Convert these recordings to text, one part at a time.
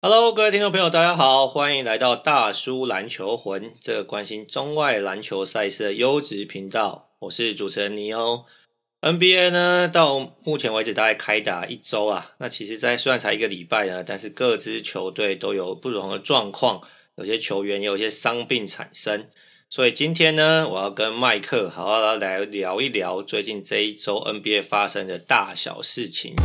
Hello，各位听众朋友，大家好，欢迎来到大叔篮球魂，这个关心中外篮球赛事的优质频道。我是主持人尼欧。NBA 呢，到目前为止大概开打一周啊。那其实，在虽然才一个礼拜呢，但是各支球队都有不同的状况，有些球员有一些伤病产生。所以今天呢，我要跟麦克好好来聊一聊最近这一周 NBA 发生的大小事情。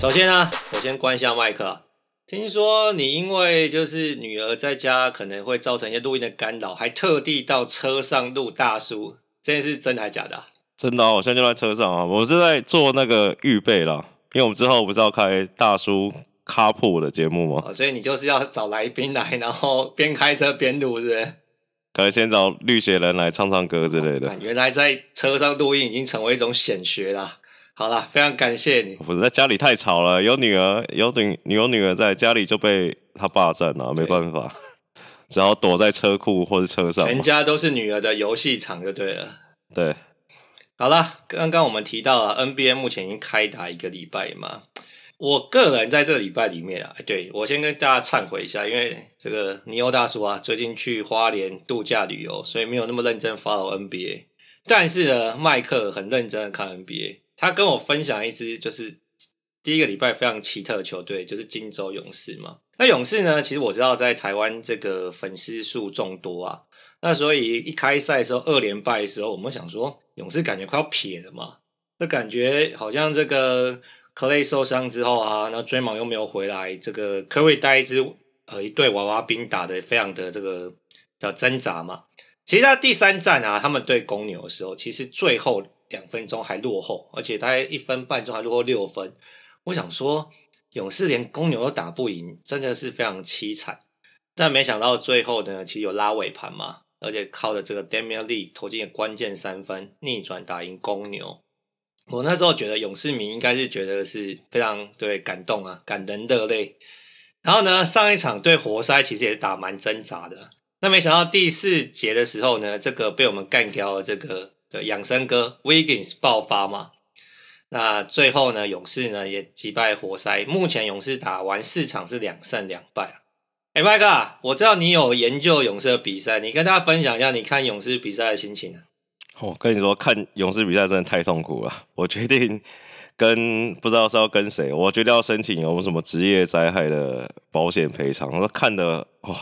首先呢，我先关一下麦克。听说你因为就是女儿在家可能会造成一些录音的干扰，还特地到车上录大叔，这件事真的还假的啊？真的啊，我现在就在车上啊，我是在做那个预备啦，因为我们之后不是要开大叔 Carpool 的节目吗？所以你就是要找来宾来，然后边开车边录，是不是？可能先找绿血人来唱唱歌之类的。原来在车上录音已经成为一种显学了。好了，非常感谢你。我在家里太吵了，有女儿，有女，有女儿在家里就被她霸占了，没办法，只好躲在车库或者车上。全家都是女儿的游戏场就对了。对，好了，刚刚我们提到了 NBA 目前已经开打一个礼拜嘛，我个人在这个礼拜里面啊，对，我先跟大家忏悔一下，因为这个尼欧大叔啊，最近去花莲度假旅游，所以没有那么认真 follow NBA，但是呢，麦克很认真的看 NBA。他跟我分享一支就是第一个礼拜非常奇特的球队，就是金州勇士嘛。那勇士呢，其实我知道在台湾这个粉丝数众多啊。那所以一开赛的时候二连败的时候，我们想说勇士感觉快要撇了嘛。那感觉好像这个 Clay 受伤之后啊，那 Draymond 又没有回来，这个 Curry 带一支呃一队娃娃兵打得非常的这个叫挣扎嘛。其实他第三战啊，他们对公牛的时候，其实最后。两分钟还落后，而且大概一分半钟还落后六分。我想说，勇士连公牛都打不赢，真的是非常凄惨。但没想到最后呢，其实有拉尾盘嘛，而且靠着这个 Damian Lee 投进的关键三分，逆转打赢公牛。我那时候觉得勇士迷应该是觉得是非常对感动啊，感人热泪。然后呢，上一场对活塞其实也是打蛮挣扎的。那没想到第四节的时候呢，这个被我们干掉了这个。对，养生哥 Wiggins 爆发嘛？那最后呢，勇士呢也击败活塞。目前勇士打完四场是两胜两败啊。哎，麦哥，我知道你有研究勇士的比赛，你跟大家分享一下你看勇士比赛的心情啊。我跟你说，看勇士比赛真的太痛苦了。我决定跟不知道是要跟谁，我决定要申请有什么职业灾害的保险赔偿。我说看的哇。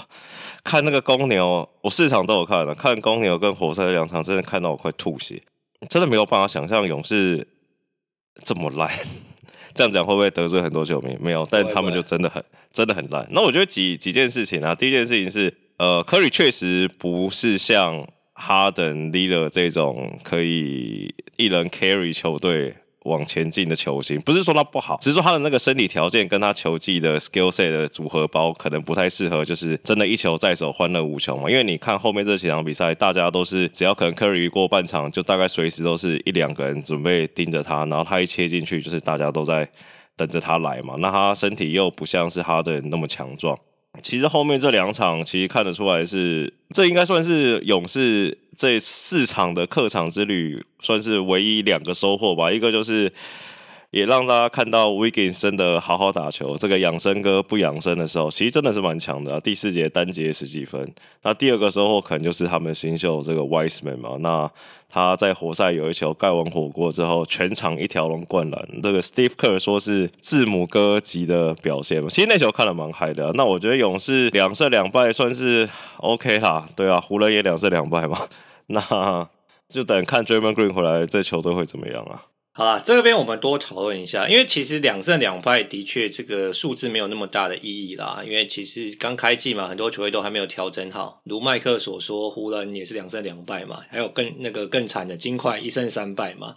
看那个公牛，我市场都有看了。看公牛跟活塞的两场，真的看到我快吐血，真的没有办法想象勇士这么烂。这样讲会不会得罪很多球迷？没有，但他们就真的很真的很烂。那我觉得几几件事情啊，第一件事情是，呃，科里确实不是像哈登、利勒这种可以一人 carry 球队。往前进的球星，不是说他不好，只是说他的那个身体条件跟他球技的 skill set 的组合包可能不太适合，就是真的一球在手，欢乐无穷嘛。因为你看后面这几场比赛，大家都是只要可能 Curry 过半场，就大概随时都是一两个人准备盯着他，然后他一切进去，就是大家都在等着他来嘛。那他身体又不像是哈登那么强壮。其实后面这两场，其实看得出来是，这应该算是勇士这四场的客场之旅，算是唯一两个收获吧。一个就是。也让大家看到 Wiggins 真的好好打球。这个养生哥不养生的时候，其实真的是蛮强的。第四节单节十几分。那第二个收获可能就是他们新秀这个 Wiseman 嘛。那他在活塞有一球盖完火锅之后，全场一条龙灌篮。这个 Steve Kerr 说是字母哥级的表现嘛。其实那球看了蛮嗨的。那我觉得勇士两胜两败算是 OK 啦。对啊，湖人也两胜两败嘛。那就等看 d r a m o n Green 回来，这球队会怎么样啊？好啦，这边我们多讨论一下，因为其实两胜两败的确这个数字没有那么大的意义啦。因为其实刚开季嘛，很多球队都还没有调整好。如麦克所说，湖人也是两胜两败嘛，还有更那个更惨的金块一胜三败嘛。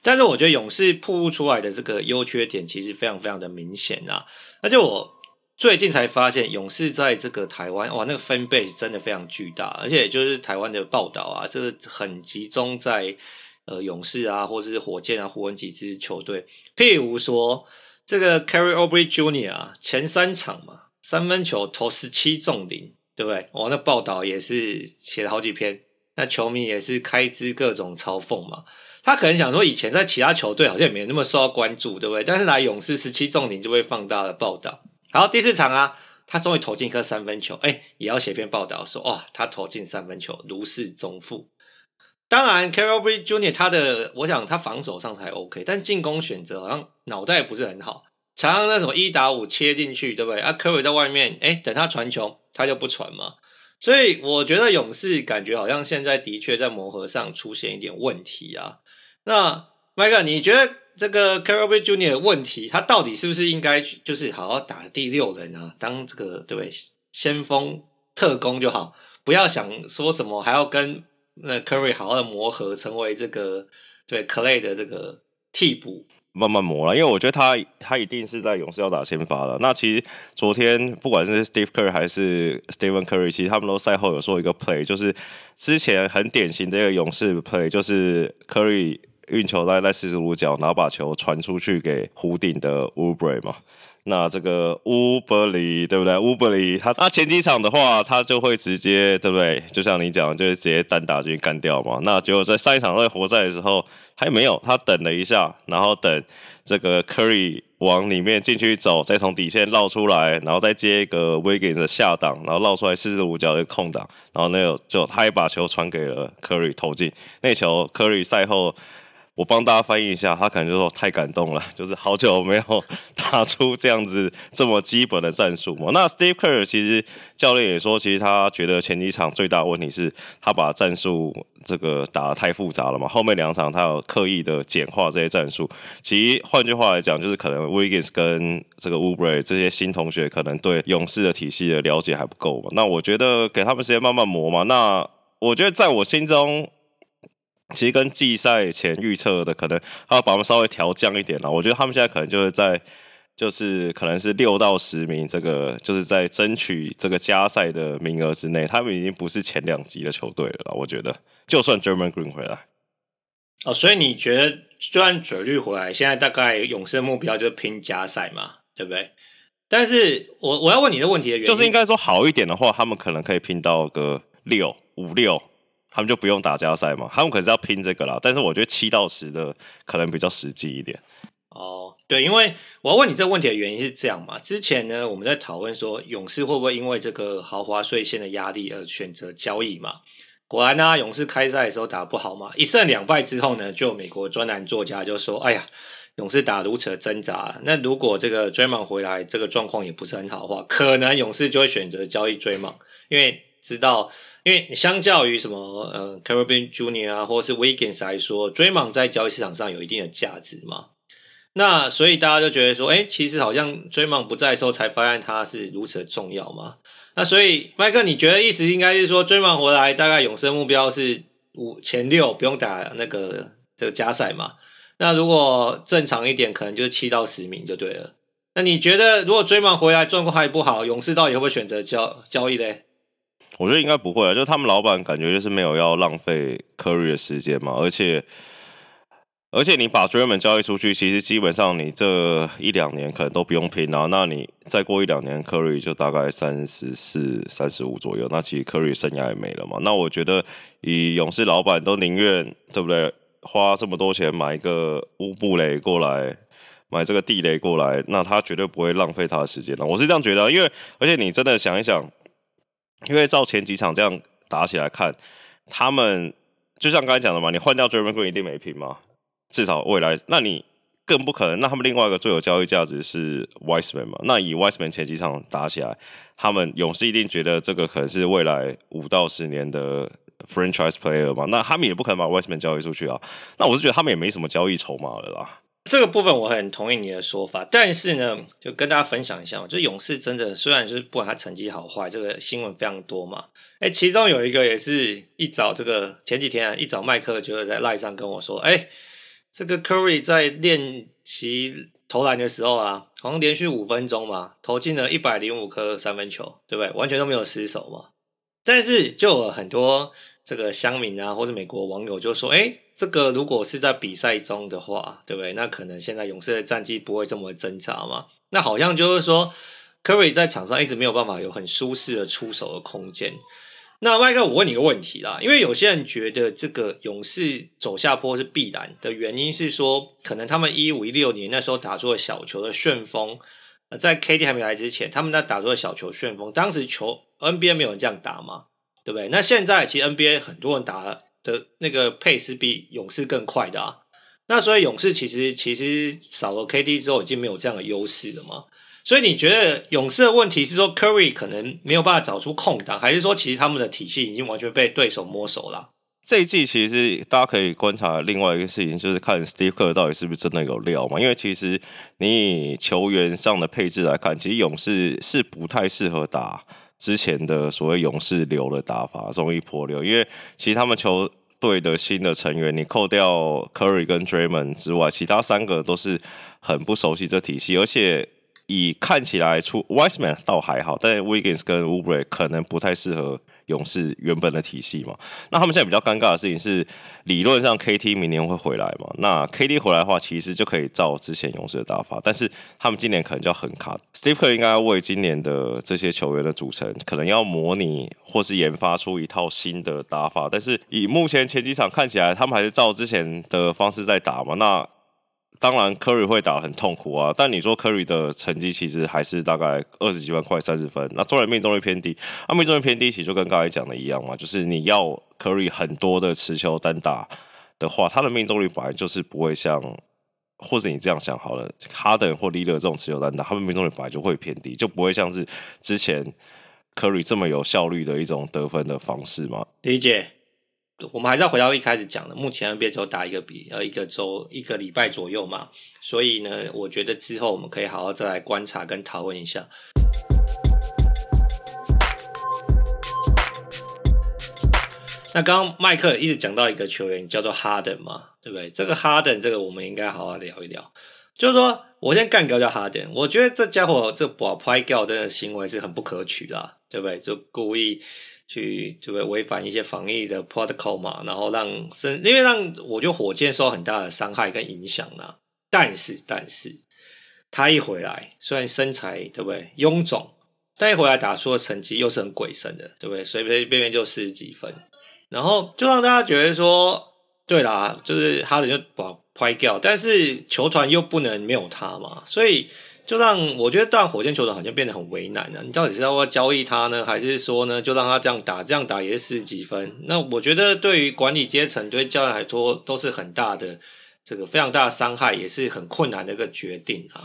但是我觉得勇士暴露出来的这个优缺点其实非常非常的明显啊。而且我最近才发现，勇士在这个台湾哇，那个 fan base 真的非常巨大，而且就是台湾的报道啊，这个很集中在。呃，勇士啊，或者是火箭啊，湖人几支球队，譬如说这个 Kelly Oubre Junior 啊，前三场嘛，三分球投十七中零，对不对？我那报道也是写了好几篇，那球迷也是开支各种嘲讽嘛。他可能想说，以前在其他球队好像也没那么受到关注，对不对？但是来勇士十七中零就被放大了报道。好，第四场啊，他终于投进一颗三分球，哎，也要写篇报道说，哇，他投进三分球如释重负。当然，Kelly Oubre Jr. 他的，我想他防守上才 OK，但进攻选择好像脑袋不是很好，常常那什么一打五切进去，对不对？啊，Curry 在外面，哎，等他传球，他就不传嘛。所以我觉得勇士感觉好像现在的确在磨合上出现一点问题啊。那麦克，你觉得这个 Kelly Oubre Jr. 的问题，他到底是不是应该就是好好打第六人啊，当这个对不对？先锋特工就好，不要想说什么还要跟那 Curry 好好的磨合，成为这个对 Clay 的这个替补。慢慢磨了，因为我觉得他他一定是在勇士要打先发了。那其实昨天不管是 Steve Curry 还是 Stephen Curry，其实他们都赛后有说一个 play，就是之前很典型的一个勇士 play，就是 Curry 运球在在四十五角，然后把球传出去给弧顶的 Oubre 嘛。那这个乌伯里对不对？乌伯里他他前几场的话，他就会直接对不对？就像你讲，就是直接单打就干掉嘛。那结果在上一场在活塞的时候，还没有，他等了一下，然后等这个 Curry 往里面进去走，再从底线绕出来，然后再接一个 Wiggins 的下档，然后绕出来四十五角的空档，然后那个就他也把球传给了 Curry 投进那球。Curry 赛后。我帮大家翻译一下，他可能就说太感动了，就是好久没有打出这样子这么基本的战术嘛。那 Steve Kerr 其实教练也说，其实他觉得前几场最大的问题是他把战术这个打得太复杂了嘛。后面两场他有刻意的简化这些战术。其实换句话来讲，就是可能 Wiggins 跟这个 Ubre 这些新同学可能对勇士的体系的了解还不够嘛。那我觉得给他们时间慢慢磨嘛。那我觉得在我心中。其实跟季赛前预测的可能，他要把他们稍微调降一点了。我觉得他们现在可能就是在，就是可能是六到十名，这个就是在争取这个加赛的名额之内。他们已经不是前两级的球队了。我觉得，就算 Draymond Green 回来，哦，所以你觉得，就算嘴绿回来，现在大概勇士的目标就是拼加赛嘛，对不对？但是我我要问你的问题的原因，就是应该说好一点的话，他们可能可以拼到个六五六。他们就不用打加赛嘛？他们可是要拼这个啦。但是我觉得七到十的可能比较实际一点。哦，对，因为我要问你这个问题的原因是这样嘛？之前呢，我们在讨论说勇士会不会因为这个豪华税线的压力而选择交易嘛？果然呢、勇士开赛的时候打不好嘛，一胜两败之后呢，就美国专栏作家就说：“哎呀，勇士打如此的挣扎，那如果这个追梦回来，这个状况也不是很好的话，可能勇士就会选择交易追梦，因为知道。”因为相较于什么呃 Kelly Oubre Jr. 啊，或是 Wiggins 来说，Draymond 在交易市场上有一定的价值嘛。那所以大家就觉得说，哎，其实好像 Draymond 不在的时候才发现他是如此的重要嘛。那所以麦克，你觉得意思应该是说，Draymond 回来大概勇士目标是五前六，不用打那个这个加赛嘛。那如果正常一点，可能就是七到十名就对了。那你觉得如果追梦回来状况还不好，勇士到底会不会选择交交易嘞？我觉得应该不会啊，就他们老板感觉就是没有要浪费库里的时间嘛，而且而且你把 Draymond 交易出去，其实基本上你这一两年可能都不用拼啊，那你再过一两年库里就大概三十四、三十五左右，那其实库里生涯也没了嘛。那我觉得以勇士老板都宁愿对不对，花这么多钱买一个乌布雷过来，买这个地雷过来，那他绝对不会浪费他的时间了。我是这样觉得，因为而且你真的想一想。因为照前几场这样打起来看，他们就像刚才讲的嘛，你换掉 Draymond Green 一定没拼嘛，至少未来，那你更不可能。那他们另外一个最有交易价值是 Wiseman 嘛？那以 Wiseman 前几场打起来，他们勇士一定觉得这个可能是未来五到十年的 Franchise Player 嘛？那他们也不可能把 Wiseman 交易出去啊。那我是觉得他们也没什么交易筹码了啦。这个部分我很同意你的说法，但是呢，就跟大家分享一下，就勇士真的虽然就是不管他成绩好坏，这个新闻非常多嘛，哎，其中有一个也是一早这个前几天啊，一早麦克就在赖上跟我说，哎，这个 Curry 在练习投篮的时候啊，好像连续五分钟嘛，投进了一百零五颗三分球，对不对？完全都没有失手嘛，但是就有很多这个乡民啊，或者美国网友就说，哎。这个如果是在比赛中的话，对不对？那可能现在勇士的战绩不会这么挣扎嘛。那好像就是说，Curry 在场上一直没有办法有很舒适的出手的空间。那麦克，我问你个问题啦，因为有些人觉得这个勇士走下坡是必然的原因是说，可能他们一五一六年那时候打出了小球的旋风，在 KD 还没来之前，他们在打出了小球旋风，当时球 NBA 没有人这样打嘛，对不对？那现在其实 NBA 很多人打的那个配是比勇士更快的啊，那所以勇士其实其实少了 KD 之后，已经没有这样的优势了嘛。所以你觉得勇士的问题是说 Curry 可能没有办法找出空档，还是说其实他们的体系已经完全被对手摸熟了？这一季其实大家可以观察另外一个事情，就是看 Steve Kerr 到底是不是真的有料嘛？因为其实你以球员上的配置来看，其实勇士是不太适合打之前的所谓勇士流的打法，容易破流。因为其实他们球队的新的成员，你扣掉 Curry 跟 Draymond 之外，其他三个都是很不熟悉这体系，而且。以看起来出 Wiseman 倒还好，但 Wiggins 跟 Oubre 可能不太适合勇士原本的体系嘛。那他们现在比较尴尬的事情是，理论上 KT 明年会回来嘛？那 KT 回来的话，其实就可以照之前勇士的打法，但是他们今年可能就要很卡。Steve Kerr 应该要为今年的这些球员的组成，可能要模拟或是研发出一套新的打法。但是以目前前几场看起来，他们还是照之前的方式在打嘛？那当然，Curry 会打很痛苦啊，但你说 Curry 的成绩其实还是大概二十几万块三十分，那中人命中率偏低，那命中率偏低其实就跟刚才讲的一样嘛，就是你要 Curry 很多的持球单打的话，他的命中率本来就是不会像，或者你这样想好了哈登或利勒这种持球单打，他们命中率本来就会偏低，就不会像是之前 Curry 这么有效率的一种得分的方式嘛。理解。我们还是要回到一开始讲的，目前 NBA 只有打一个比呃一个周一个礼拜左右嘛，所以呢，我觉得之后我们可以好好再来观察跟讨论一下。那刚刚麦克一直讲到一个球员叫做哈登嘛，对不对？这个哈登，这个我们应该好好聊一聊。就是说我先干掉叫哈登，我觉得这家伙这把拍掉真的行为是很不可取的，对不对？就故意。去就会违反一些防疫的 protocol 嘛，然后让身，因为让我觉得火箭受到很大的伤害跟影响呢。但是，但是他一回来，虽然身材对不对臃肿，但一回来打出的成绩又是很鬼神的，对不对？随随便便就四十几分，然后就让大家觉得说，对啦，就是哈登就把拍掉，但是球团又不能没有他嘛，所以。就让我觉得，当火箭球队好像变得很为难了。你到底是要交易他呢，还是说呢，就让他这样打，这样打也是十几分？那我觉得，对于管理阶层、对教练来说，都是很大的这个非常大的伤害，也是很困难的一个决定啊。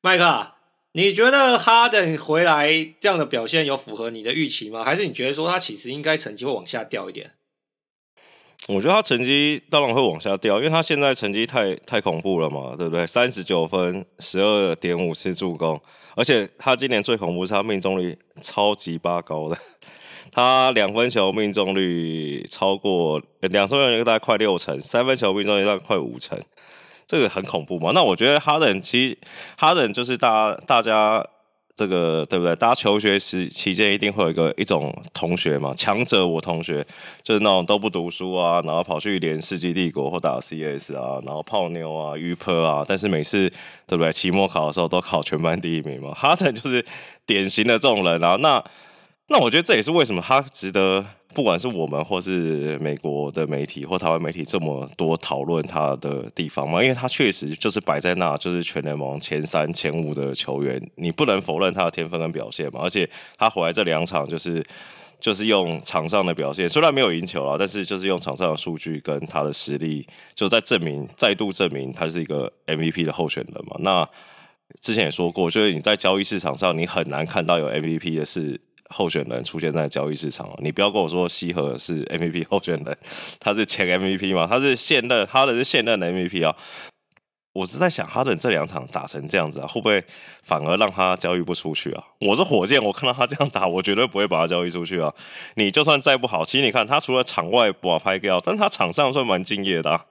麦克，你觉得哈登回来这样的表现有符合你的预期吗？还是你觉得说他其实应该成绩会往下掉一点？我觉得他成绩当然会往下掉，因为他现在成绩太太恐怖了嘛，对不对？三十九分，十二点五次助攻，而且他今年最恐怖是他命中率超级八高的，他两分球命中率超过两分球大概快六成，三分球命中率大概快五成，这个很恐怖嘛。那我觉得哈登其实哈登就是大大家。这个对不对？大家求学时期间一定会有一个一种同学嘛，强者我同学，就是那种都不读书啊，然后跑去连世纪帝国或打 CS 啊，然后泡妞啊、鱼泼啊，但是每次对不对？期末考的时候都考全班第一名嘛。哈登就是典型的这种人啊。那那我觉得这也是为什么他值得。不管是我们或是美国的媒体或台湾媒体这么多讨论他的地方嘛，因为他确实就是摆在那，就是全联盟前三、前五的球员，你不能否认他的天分跟表现嘛。而且他回来这两场，就是就是用场上的表现，虽然没有赢球啊，但是就是用场上的数据跟他的实力，就在证明，再度证明他是一个 MVP 的候选人嘛。那之前也说过，就是你在交易市场上，你很难看到有 MVP 的是。候选人出现在交易市场，你不要跟我说西河是 MVP 候选人，他是前 MVP 嘛？他是现任，哈登是现任的 MVP 啊。我是在想，哈登这两场打成这样子啊，会不会反而让他交易不出去啊？我是火箭，我看到他这样打，我绝对不会把他交易出去啊。你就算再不好，其实你看他除了场外不好拍掉，但他场上算蛮敬业的啊。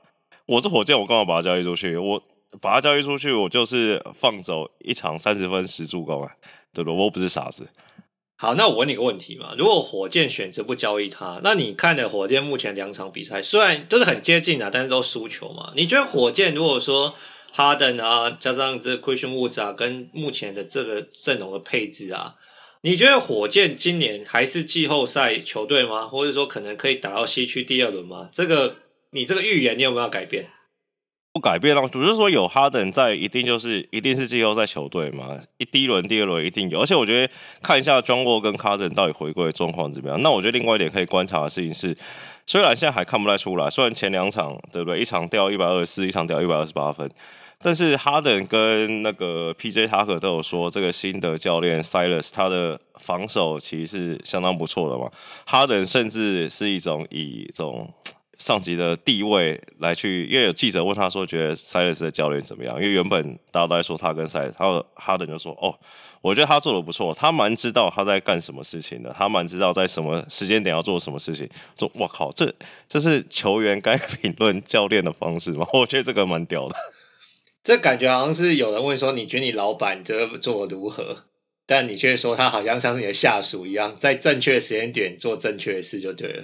我是火箭，我干嘛把他交易出去？我把他交易出去，我就是放走一场三十分十助攻啊，对不对？我不是傻子。好，那我问你个问题嘛？如果火箭选择不交易他，那你看的火箭目前两场比赛虽然都是很接近啊，但是都输球嘛？你觉得火箭如果说哈登啊，加上这 Christian Wood 啊，跟目前的这个阵容的配置啊，你觉得火箭今年还是季后赛球队吗？或者说可能可以打到西区第二轮吗？这个你这个预言你有没有改变？不改变了，不是说有哈登在，一定就是一定是季后赛球队嘛。一第一轮、第二轮一定有，而且我觉得看一下庄沃跟卡森到底回归的状况怎么样。那我觉得另外一点可以观察的事情是，虽然现在还看不太出来，虽然前两场对不对，一场掉一百二十四，一场掉一百二十八分。但是哈登跟那个 P.J. 塔克都有说，这个新的教练 Silas 他的防守其实是相当不错的嘛。哈登甚至是一种以一种上级的地位来去，因为有记者问他说，觉得 Silas 的教练怎么样？因为原本大家都在说他跟 Silas，他哈登就说：“哦，我觉得他做的不错，他蛮知道他在干什么事情的，他蛮知道在什么时间点要做什么事情。”说：“我靠，这这是球员该评论教练的方式吗？” 我觉得这个蛮屌的。这感觉好像是有人问说，你觉得你老板这做的如何？但你却说他好像像是你的下属一样，在正确的时间点做正确的事就对了。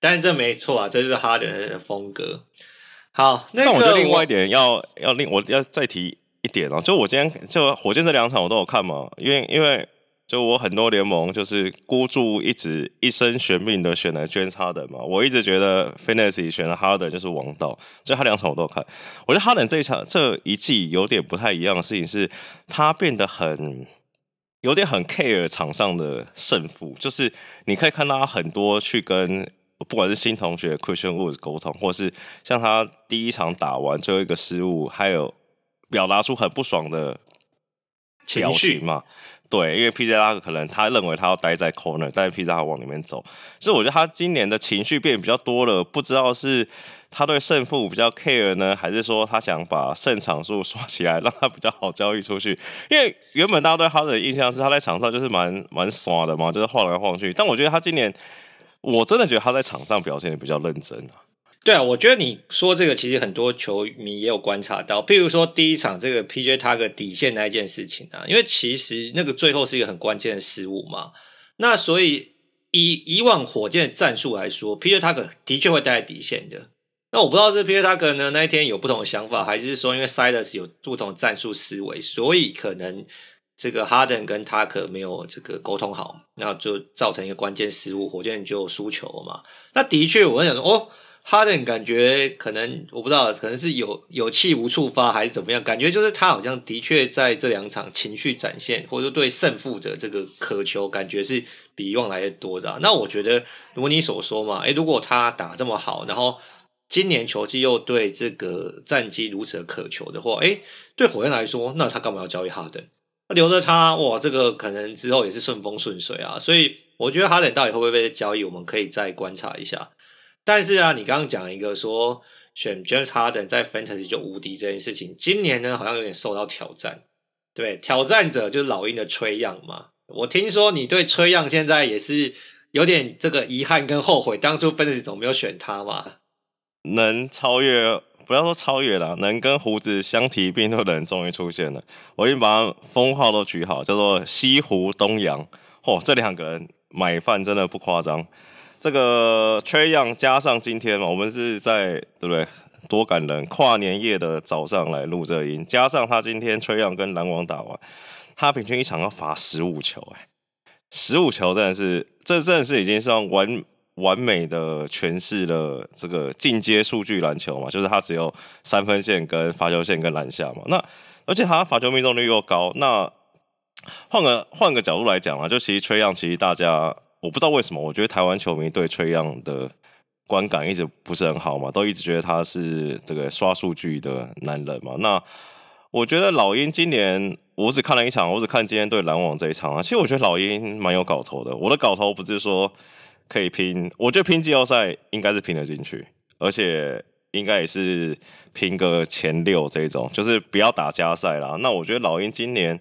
但是这没错啊，这就是哈登的风格。好，那我觉得另外一点要要另我要再提一点哦，就我今天就火箭这两场我都有看嘛，因为因为。就我很多联盟就是孤注一掷一生悬命的选了 James Harden 嘛，我一直觉得 Fantasy 选了 Harden 就是王道，所以他两场我都有看。我觉得 Harden 这一场这一季有点不太一样的事情是，他变得很有点很 care 场上的胜负，就是你可以看到他很多去跟不管是新同学 Christian Woods 沟通，或是像他第一场打完最后一个失误，还有表达出很不爽的情绪嘛。对，因为 PJ 拉克可能他认为他要待在 corner，但是 PJ 拉克往里面走，所以我觉得他今年的情绪变比较多了，不知道是他对胜负比较 care 呢，还是说他想把胜场数刷起来，让他比较好交易出去。因为原本大家对他的印象是他在场上就是蛮蛮耍的嘛，就是晃来晃去，但我觉得他今年，我真的觉得他在场上表现的比较认真啊。对啊，我觉得你说这个其实很多球迷也有观察到，譬如说第一场这个 PJ 塔克底线那一件事情啊，因为其实那个最后是一个很关键的失误嘛。那所以以以往火箭的战术来说，PJ 塔克的确会待在底线的。那我不知道是 PJ 塔克呢那一天有不同的想法，还是说因为 Silas 有不同的战术思维，所以可能这个哈登跟塔克没有这个沟通好，那就造成一个关键失误，火箭就输球了嘛。那的确，我想说哦。哈登感觉可能我不知道，可能是有有气无处发还是怎么样？感觉就是他好像的确在这两场情绪展现，或者说对胜负的这个渴求，感觉是比以往来的多的。那我觉得，如你所说嘛，诶，如果他打这么好，然后今年球季又对这个战绩如此的渴求的话，诶，对火箭来说，那他干嘛要交易哈登？留着他，哇，这个可能之后也是顺风顺水啊。所以我觉得哈登到底会不会被交易，我们可以再观察一下。但是啊，你刚刚讲一个说选 James Harden 在 Fantasy 就无敌这件事情，今年呢好像有点受到挑战。对，挑战者就是老鹰的崔样嘛。我听说你对崔样现在也是有点这个遗憾跟后悔，当初 Fantasy 怎么没有选他嘛？能超越，不要说超越了，能跟胡子相提并论的人终于出现了。我已经把封号都取好，叫做西湖东洋。嚯、哦，这两个人买饭真的不夸张。这个 Trae Young 加上今天嘛，我们是在对不对？多感人！跨年夜的早上来录这音，加上他今天 Trae Young 跟篮网打完，他平均一场要罚十五球，哎，十五球真的是，这真的是已经是完完美的诠释了这个进阶数据篮球嘛，就是他只有三分线跟罚球线跟篮下嘛。那而且他罚球命中率又高，那换个换个角度来讲啊，就其实崔样其实大家。我不知道为什么，我觉得台湾球迷对崔样的观感一直不是很好嘛，都一直觉得他是这个刷数据的男人嘛。那我觉得老鹰今年我只看了一场，我只看今天对篮网这一场啊。其实我觉得老鹰蛮有搞头的。我的搞头不是说可以拼，我觉得拼季后赛应该是拼得进去，而且应该也是拼个前六这种，就是不要打加赛啦。那我觉得老鹰今年。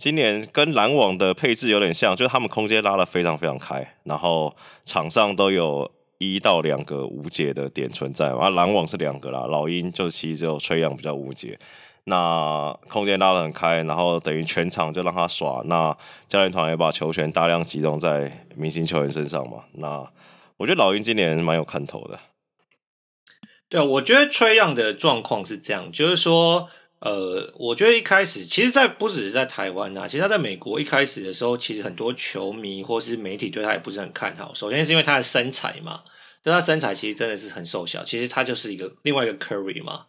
今年跟篮网的配置有点像，就是他们空间拉得非常非常开，然后场上都有一到两个无解的点存在。而篮网是两个啦，老鹰就其实只有 Trae Young 比较无解。那空间拉得很开，然后等于全场就让他耍。那教练团也把球权大量集中在明星球员身上嘛。那我觉得老鹰今年蛮有看头的。对，我觉得崔样的状况是这样，就是说。呃，我觉得一开始，其实，在不只是在台湾啊，其实他在美国一开始的时候，其实很多球迷或是媒体对他也不是很看好。首先是因为他的身材嘛，就他身材其实真的是很瘦小，其实他就是一个另外一个 Curry 嘛，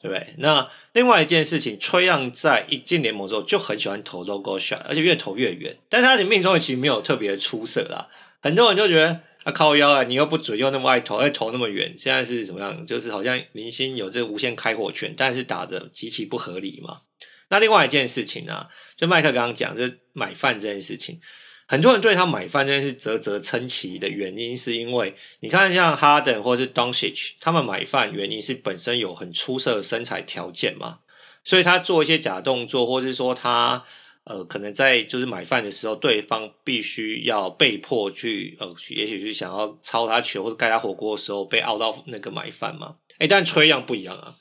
对不对？那另外一件事情，Trae Young 在一进联盟之后就很喜欢投 logo shot，而且越投越远，但是他的命中率其实没有特别出色啦。很多人就觉得。啊、靠腰啊！你又不准，又那么爱投，爱投那么远，现在是怎么样？就是好像明星有这个无限开火权，但是打得极其不合理嘛。那另外一件事情呢、啊，就麦克刚刚讲，就是买饭这件事情，很多人对他买饭这件事啧啧称奇的原因，是因为你看像哈登或是 Doncic 他们买饭原因是本身有很出色的身材条件嘛，所以他做一些假动作，或是说他。呃，可能在就是买饭的时候，对方必须要被迫去，呃，也许是想要抄他球或者盖他火锅的时候，被凹到那个买饭嘛。诶，但 Trae Young 不一样啊，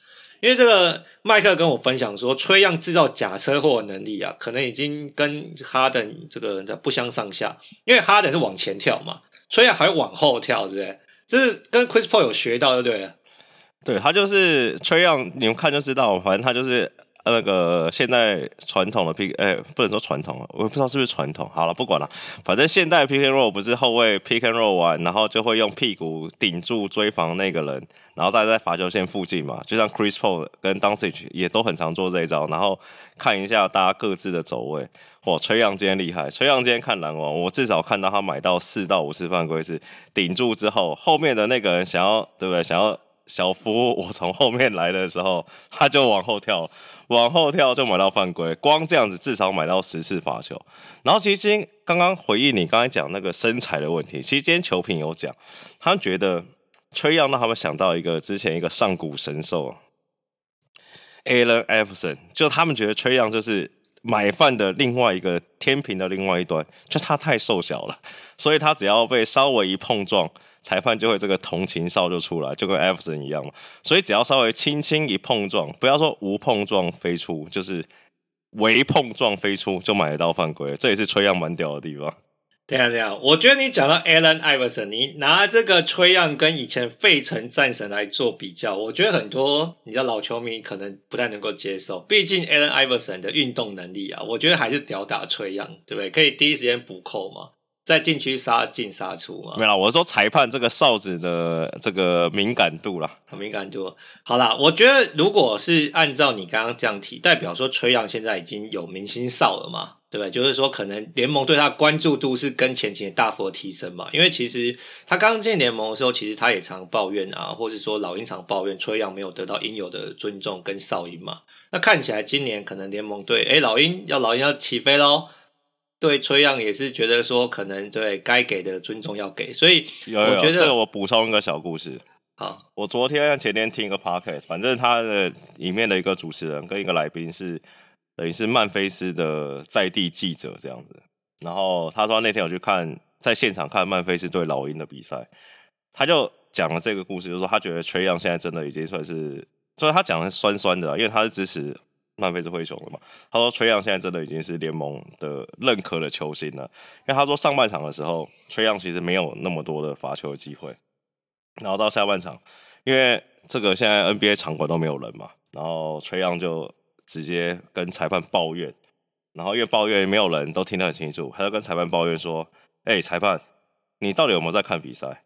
因为这个麦克跟我分享说崔样制造假车祸的能力啊，可能已经跟哈登这个人不相上下。因为哈登是往前跳嘛崔样还往后跳，对不对？这是跟 Chris Paul 有学到，对不对？对，他就是崔样你们看就知道，反正他就是。那个现在传统的 pick，哎、不能说传统了，我也不知道是不是传统。好了，不管了，反正现代 pick and roll 不是后卫 pick and roll 完，然后就会用屁股顶住追防那个人，然后再在罚球线附近嘛。就像 Chris Paul 跟 Doncic 也都很常做这一招，然后看一下大家各自的走位。哇，崔杨今天厉害，崔杨今天看篮网，我至少看到他买到四到五次犯规是顶住之后，后面的那个人想要对不对？想要小夫我从后面来的时候，他就往后跳。往后跳就买到犯规，光这样子至少买到十次罚球。然后其实今天刚刚回忆你刚才讲那个身材的问题，其实今天球评有讲，他们觉得 Trae Young 让他们想到一个之前一个上古神兽 Allen Iverson，就他们觉得 Trae Young 就是买饭的另外一个天平的另外一端，就他太瘦小了，所以他只要被稍微一碰撞。裁判就会这个同情哨就出来，就跟艾弗森一样嘛。所以只要稍微轻轻一碰撞，不要说无碰撞飞出，就是微碰撞飞出就买得到犯规。这也是 Trae Young 蛮屌的地方。对啊，对啊，我觉得你讲到 Allen Iverson，你拿这个 Trae Young 跟以前费城战神来做比较，我觉得很多你知道老球迷可能不太能够接受。毕竟 Allen Iverson 的运动能力啊，我觉得还是屌打 Trae Young，对不对？可以第一时间补扣嘛。在禁区杀进杀出嘛？没有啦，我是说裁判这个哨子的这个敏感度啦，敏感度。好啦，我觉得如果是按照你刚刚这样提，代表说崔杨现在已经有明星哨了嘛，对不对？就是说可能联盟对他关注度是跟前期大幅的提升嘛。因为其实他刚进联盟的时候，其实他也常抱怨啊，或是说老鹰常抱怨崔杨没有得到应有的尊重跟哨音嘛。那看起来今年可能联盟对，诶，老鹰要老鹰要起飞喽。对崔杨也是觉得说，可能对该给的尊重要给，所以有有有，我觉得这个我补充一个小故事。好，我昨天前天听一个 podcast，反正他的里面的一个主持人跟一个来宾是等于是曼菲斯的在地记者这样子。然后他说那天我去看在现场看曼菲斯对老鹰的比赛，他就讲了这个故事，就是说他觉得崔杨现在真的已经算是，所以他讲的酸酸的，因为他是支持。曼菲斯灰熊了嘛？他说崔杨现在真的已经是联盟的认可的球星了。因为他说上半场的时候，崔杨其实没有那么多的罚球的机会。然后到下半场，因为这个现在 NBA 场馆都没有人嘛，然后崔杨就直接跟裁判抱怨。然后因为抱怨没有人都听得很清楚，他就跟裁判抱怨说：“哎、裁判，你到底有没有在看比赛？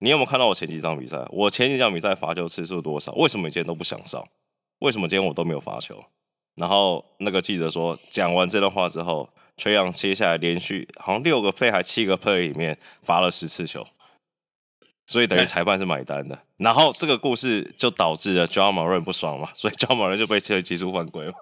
你有没有看到我前几场比赛？我前几场比赛罚球次数多少？为什么你今天都不想上？为什么今天我都没有罚球？”然后那个记者说，讲完这段话之后，崔杨接下来连续好像六个 play 还七个 play 里面罚了十次球，所以等于裁判是买单的。欸、然后这个故事就导致了 Ja Morant 不爽嘛，所以 Ja Morant 就被吹技术犯规嘛。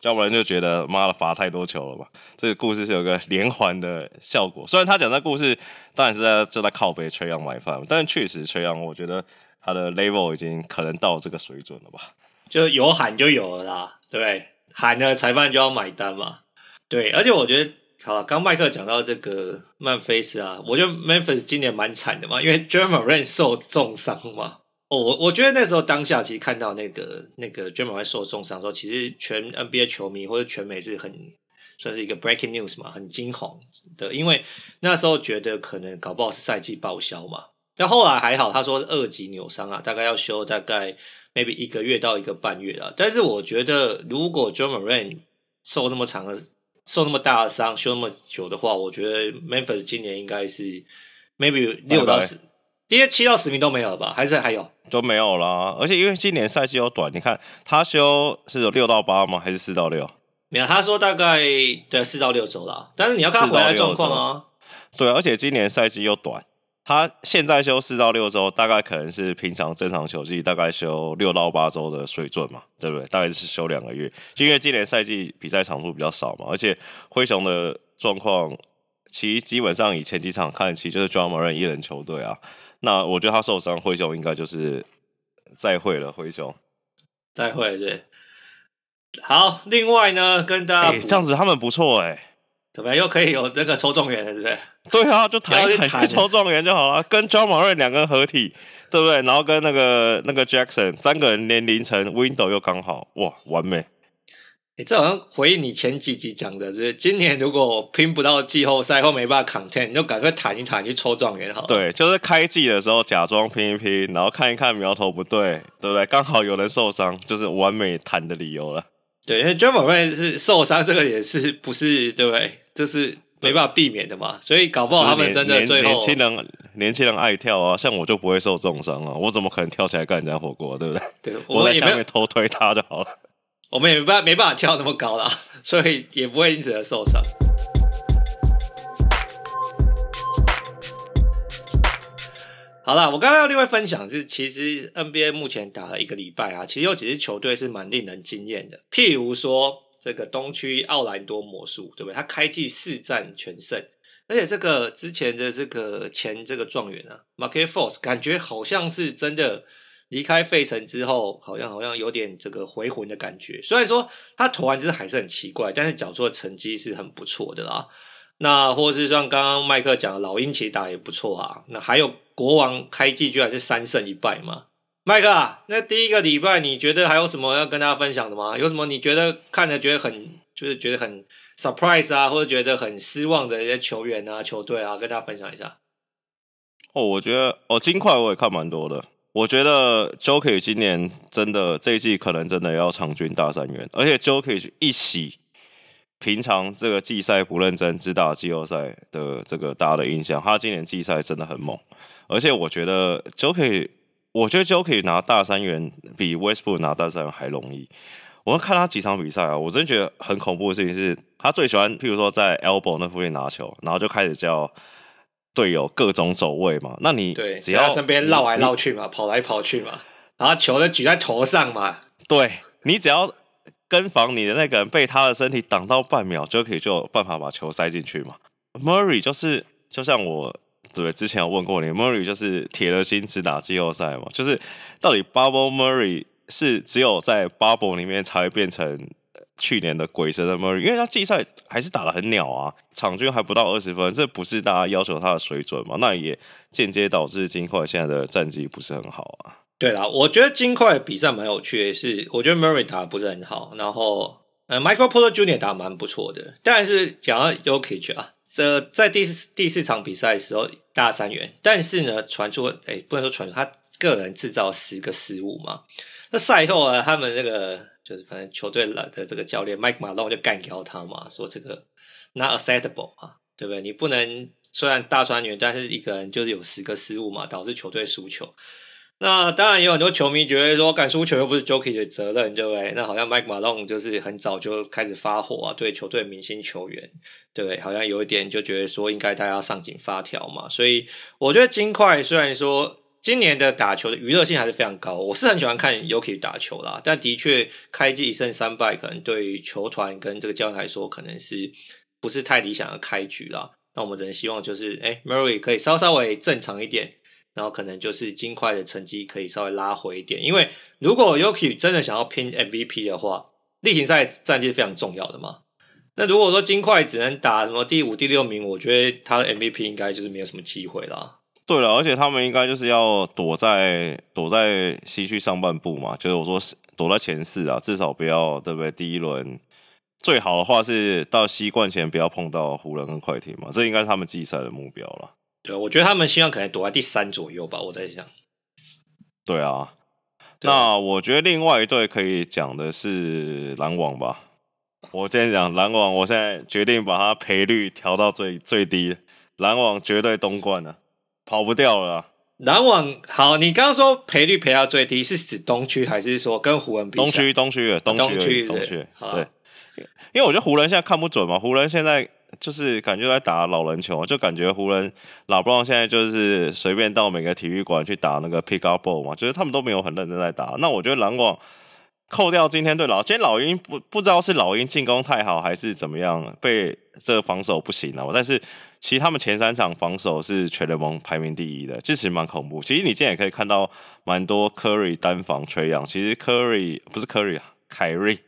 Ja Morant 就觉得妈的罚太多球了嘛。这个故事是有个连环的效果。虽然他讲这故事当然是在就在靠北崔杨买饭，但确实崔杨我觉得他的 level 已经可能到这个水准了吧。就有喊就有了啦，对。喊了裁判就要买单嘛，对，而且我觉得，好了，刚麦克讲到这个曼菲斯啊，我觉得 Memphis 今年蛮惨的嘛，因为 Ja Morant 受重伤嘛。哦，我我觉得那时候当下其实看到那个那个 Ja Morant 受重伤的时候，其实全 NBA 球迷或者全美是很算是一个 breaking news 嘛，很惊恐的，因为那时候觉得可能搞不好是赛季报销嘛。但后来还好，他说是二级扭伤啊，大概要休大概 maybe 一个月到一个半月啊。但是我觉得，如果 Ja Morant 受那么长的、受那么大的伤、休那么久的话，我觉得 Memphis 今年应该是 maybe 六到十，今天七到十名都没有了吧？还是还有？都没有啦。而且因为今年赛季又短，你看他休是有六到八吗？还是四到六？没有，他说大概对四到六周啦。但是你要看他回来状况啊。对，而且今年赛季又短，他现在休四到六周，大概可能是平常正常球季大概休六到八周的水准嘛，对不对？大概是休两个月，就因为今年赛季比赛场数比较少嘛，而且灰熊的状况，其实基本上以前几场看其实，就是 Morant 一人球队啊。那我觉得他受伤，灰熊应该就是再会了，灰熊再会，对。好，另外呢，跟大家、欸、这样子他们不错哎、欸。怎么样？又可以有那个抽状元了，是不是？对啊，就谈一谈抽状元就好了。跟 Ja Morant 两个人合体，对不对？然后跟那个那个 Jackson 三个人连凌晨 window 又刚好，哇，完美！哎、欸，这好像回应你前几集讲的，就是今年如果拼不到季后赛或没办法 content，你就赶快谈一谈去抽状元好了。对，就是开季的时候假装拼一拼，然后看一看苗头不对，对不对？刚好有人受伤，就是完美谈的理由了。对，因为 Ja Morant 是受伤，这个也是不是对不对？这是没办法避免的嘛，所以搞不好他们真的最后年轻人年轻人爱跳啊，像我就不会受重伤啊，我怎么可能跳起来干人家火锅，对不对？对，我在下面偷推他就好了。我们也没办没办法跳那么高啦，所以也不会因此而受伤。好了，我刚刚要另外分享是，其实 NBA 目前打了一个礼拜啊，其实有几支球队是蛮令人惊艳的，譬如说。这个东区奥兰多魔术，对不对？他开季四战全胜，而且这个之前的这个前这个状元啊，Markelle Fultz 感觉好像是真的离开费城之后，好像好像有点这个回魂的感觉。虽然说他投完之后还是很奇怪，但是缴出的成绩是很不错的啦。那或是像刚刚麦克讲，老鹰其实打也不错啊。那还有国王开季居然是三胜一败嘛。麦克，那第一个礼拜你觉得还有什么要跟大家分享的吗？有什么你觉得看着觉得很就是觉得很 surprise 啊，或者觉得很失望的一些球员啊、球队啊，跟大家分享一下。哦，我觉得哦，金块我也看蛮多的。我觉得 Jokic 今年真的这一季可能真的要场均大三元，而且 Jokic 一洗平常这个季赛不认真只打季后赛的这个大家的印象，他今年季赛真的很猛，而且我觉得 Jokic。我觉得 Jokic 拿大三元比 Westbrook 拿大三元还容易。我看他几场比赛啊，我真觉得很恐怖的事情是，他最喜欢，譬如说在 elbow 那附近拿球，然后就开始叫队友各种走位嘛。那你只要在身边绕来绕去嘛，跑来跑去嘛，然后球就举在头上嘛。对，你只要跟防你的那个人被他的身体挡到半秒，Jokic 就有办法把球塞进去嘛。Murray 就是就像我。对，之前有问过你，Murray 就是铁了心只打季后赛嘛？就是到底 Bubble Murray 是只有在 Bubble 里面才会变成去年的鬼神的 Murray？因为他季赛还是打得很鸟啊，场均还不到二十分，这不是大家要求他的水准嘛？那也间接导致金块现在的战绩不是很好啊。对啦，我觉得金块比赛蛮有趣的是，我觉得 Murray 打得不是很好，然后呃 Michael Porter Jr. 打得蛮不错的，但是讲到 Jokic 啊。这在第四第四场比赛的时候大三元，但是呢，传出哎，不能说传出，他个人制造十个失误嘛。那赛后啊，他们那个就是反正球队的这个教练 Mike Malone 就干掉他嘛，说这个 not acceptable 啊，对不对？你不能虽然大三元，但是一个人就是有十个失误嘛，导致球队输球。那当然也有很多球迷觉得说，敢输球又不是 Jokic 的责任，对不对？那好像 Mike Malone 就是很早就开始发火啊，对球队明星球员，对？好像有一点就觉得说，应该大家上紧发条嘛。所以我觉得金块虽然说今年的打球的娱乐性还是非常高，我是很喜欢看 Jokic 打球啦。但的确开季一胜三败，可能对于球团跟这个教练来说，可能是不是太理想的开局啦。那我们只能希望就是，哎，Murray 可以稍稍微正常一点。然后可能就是金块的成绩可以稍微拉回一点，因为如果 Yuki 真的想要拼 MVP 的话，例行赛战绩是非常重要的嘛。那如果说金块只能打什么第五、第六名，我觉得他的 MVP 应该就是没有什么机会啦。对了，而且他们应该就是要躲在躲在西区上半部嘛，就是我说躲在前四啊，至少不要对不对？第一轮最好的话是到西冠前不要碰到湖人跟快艇嘛，这应该是他们季赛的目标了。对，我觉得他们希望可能躲在第三左右吧。我在想，对啊，那我觉得另外一队可以讲的是篮网吧。我今天讲篮网，我现在决定把它赔率调到最最低，篮网绝对东冠了，跑不掉了。篮网好，你刚刚说赔率赔到最低，是指东区还是说跟湖人比？东区，东区的东区，东区，东区，对。因为我觉得湖人现在看不准嘛，湖人现在就是感觉在打老人球，就感觉湖人老布朗现在就是随便到每个体育馆去打那个 pick up ball 嘛，就是他们都没有很认真在打。那我觉得篮网扣掉今天对老，今天老鹰不不知道是老鹰进攻太好还是怎么样，被这个防守不行了。但是其实他们前三场防守是全联盟排名第一的，其实蛮恐怖。其实你今天也可以看到蛮多 Curry 单防缺氧，其实 Curry 不是 Curry 啊，凯瑞。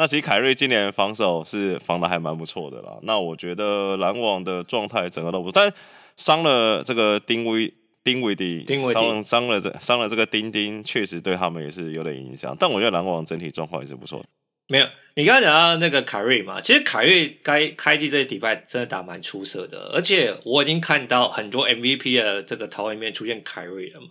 那其实凯瑞今年防守是防的还蛮不错的啦。那我觉得篮网的状态整个都不错，但伤了这个丁威丁威迪，伤伤了这伤了这个丁丁，确实对他们也是有点影响。但我觉得篮网整体状况也是不错。没有，你刚刚讲到那个凯瑞嘛，其实凯瑞该开季这些礼拜真的打蛮出色的，而且我已经看到很多 MVP 的这个讨论里面出现凯瑞了嘛。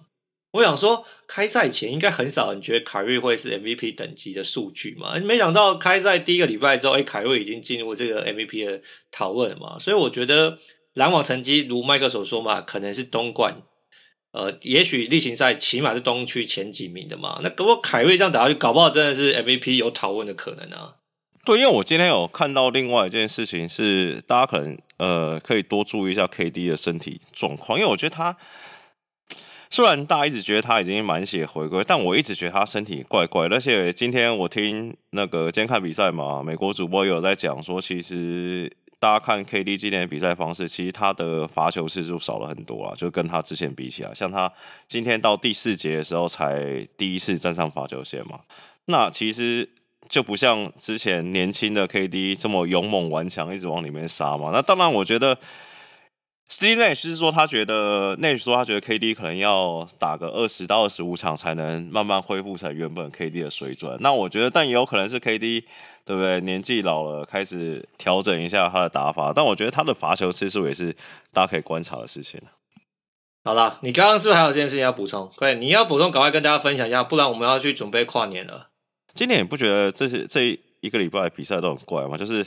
我想说，开赛前应该很少人觉得凯瑞会是 MVP 等级的数据嘛？没想到开赛第一个礼拜之后，哎，凯瑞已经进入这个 MVP 的讨论了嘛？所以我觉得篮网成绩如麦克所说嘛，可能是东冠，呃，也许例行赛起码是东区前几名的嘛。那如果凯瑞这样打下去，搞不好真的是 MVP 有讨论的可能啊。对，因为我今天有看到另外一件事情是，大家可能呃可以多注意一下 KD 的身体状况，因为我觉得他。虽然大家一直觉得他已经满血回归，但我一直觉得他身体怪怪。而且今天我听那个今天看比赛嘛，美国主播也有在讲说，其实大家看 KD 今天的比赛方式，其实他的罚球次数少了很多啊，就跟他之前比起来，像他今天到第四节的时候才第一次站上罚球线嘛，那其实就不像之前年轻的 KD 这么勇猛顽强，一直往里面杀嘛。那当然，我觉得。Steve Nash 是说，他觉得 Nash 说他觉得 KD 可能要打个二十到二十五场才能慢慢恢复成原本 KD 的水准。那我觉得，但也有可能是 KD 对不对？年纪老了，开始调整一下他的打法。但我觉得他的罚球次数也是大家可以观察的事情。好了，你刚刚是不是还有件事情要补充？对，你要补充，赶快跟大家分享一下，不然我们要去准备跨年了。今年你不觉得这些这一个礼拜的比赛都很怪吗？就是。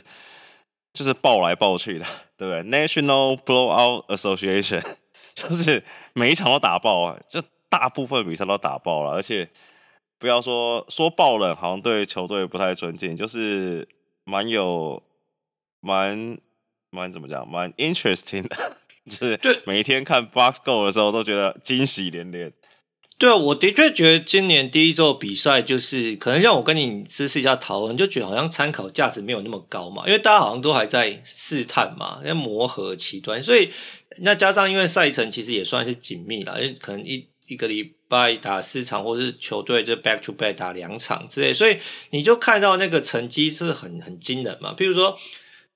就是爆来爆去的，对不对？National Blowout Association 就是每一场都打爆啊，就大部分比赛都打爆了，而且不要说说爆冷，好像对球队不太尊敬，就是蛮有蛮蛮怎么讲，蛮 interesting 的，就是每一天看 Box Score 的时候都觉得惊喜连连。对，我的确觉得今年第一周比赛就是可能让我跟你私私下讨论，就觉得好像参考价值没有那么高嘛，因为大家好像都还在试探嘛，在磨合期端，所以那加上因为赛程其实也算是紧密了，因为可能一一个礼拜打四场，或是球队就 back to back 打两场之类，所以你就看到那个成绩是很很惊人嘛，譬如说，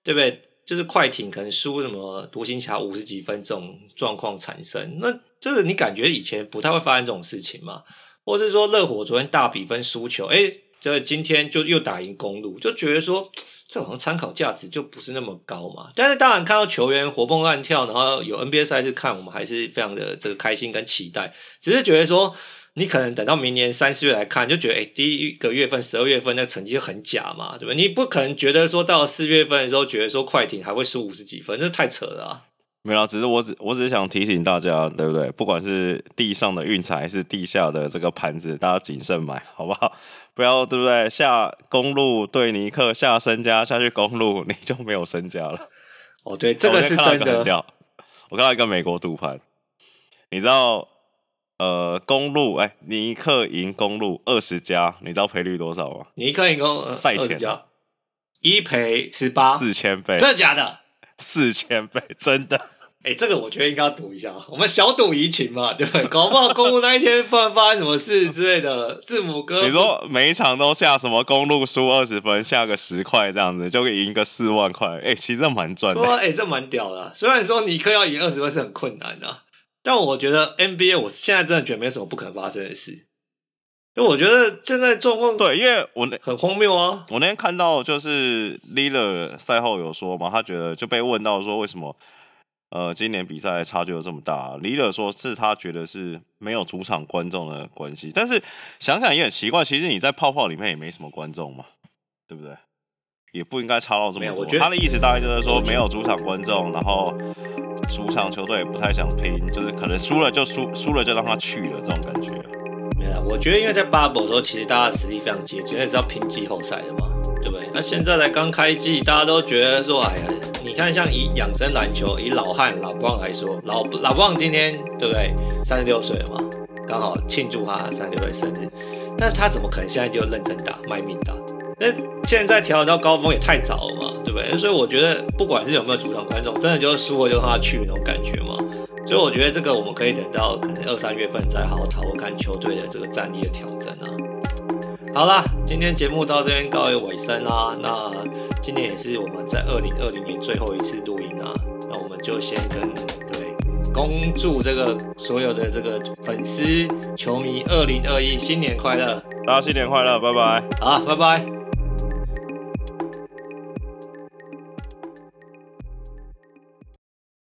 对不对？就是快艇可能输什么独行侠五十几分这种状况产生，那这个你感觉以前不太会发生这种事情嘛？或是说热火昨天大比分输球，哎，这今天就又打赢公路，就觉得说这好像参考价值就不是那么高嘛。但是当然看到球员活蹦乱跳，然后有 NBA 赛事看，我们还是非常的这个开心跟期待，只是觉得说。你可能等到明年三四月来看，就觉得哎、欸，第一个月份十二月份那个成绩就很假嘛，对吧？你不可能觉得说到四月份的时候，觉得说快艇还会输五十几分，这太扯了啊！没有，只是我只我只是想提醒大家，对不对？不管是地上的运彩还是地下的这个盘子，大家谨慎买，好不好？不要对不对？下公路对尼克下身家下去公路，你就没有身家了。哦，对，这个是真的。我看到一个美国赌盘，你知道？呃，公路哎，尼克赢公路二十加，你知道赔率多少吗？尼克赢公赛前一赔十八，四千倍，真的假的？四千倍，真的。哎，这个我觉得应该要赌一下，我们小赌怡情嘛，对不对？搞不好公路那一天突然发生什么事之类的，字母哥，你说每一场都下什么公路输二十分，下个十块这样子，就可以赢个四万块。哎，其实这蛮赚的。哎，这蛮屌的。虽然说尼克要赢二十分是很困难的。但我觉得 NBA，我现在真的觉得没什么不可能发生的事，因为我觉得现在状况对，因为我很荒谬啊。我那天看到就是 Lillard 赛后有说嘛，他觉得就被问到说为什么呃，今年比赛差距有这么大。l i l a 说是他觉得是没有主场观众的关系，但是想想也很奇怪，其实你在泡泡里面也没什么观众嘛，对不对？也不应该差到这么多。我觉得他的意思大概就是说，没有主场观众，然后主场球队也不太想拼，就是可能输了就输，输了就让他去了这种感觉。没有，我觉得因为在 bubble 的时候，其实大家的实力非常接近，那是要拼季后赛的嘛，对不对？那现在才刚开季，大家都觉得说，哎呀，你看像以养生篮球，以老汉老布朗来说，老老布朗今天对不对？三十六岁了嘛，刚好庆祝他三十六岁生日，但他怎么可能现在就认真打卖命打？那现在调整到高峰也太早了嘛，对不对？所以我觉得不管是有没有主场观众，真的就是输了就让他去那种感觉嘛。所以我觉得这个我们可以等到可能二三月份再好好讨论看球队的这个战力的调整啊。好啦，今天节目到这边告一个尾声啦。那今年也是我们在二零二零年最后一次录音啊。那我们就先跟对恭祝这个所有的这个粉丝球迷二零二一新年快乐，大家新年快乐，拜拜。好，拜拜。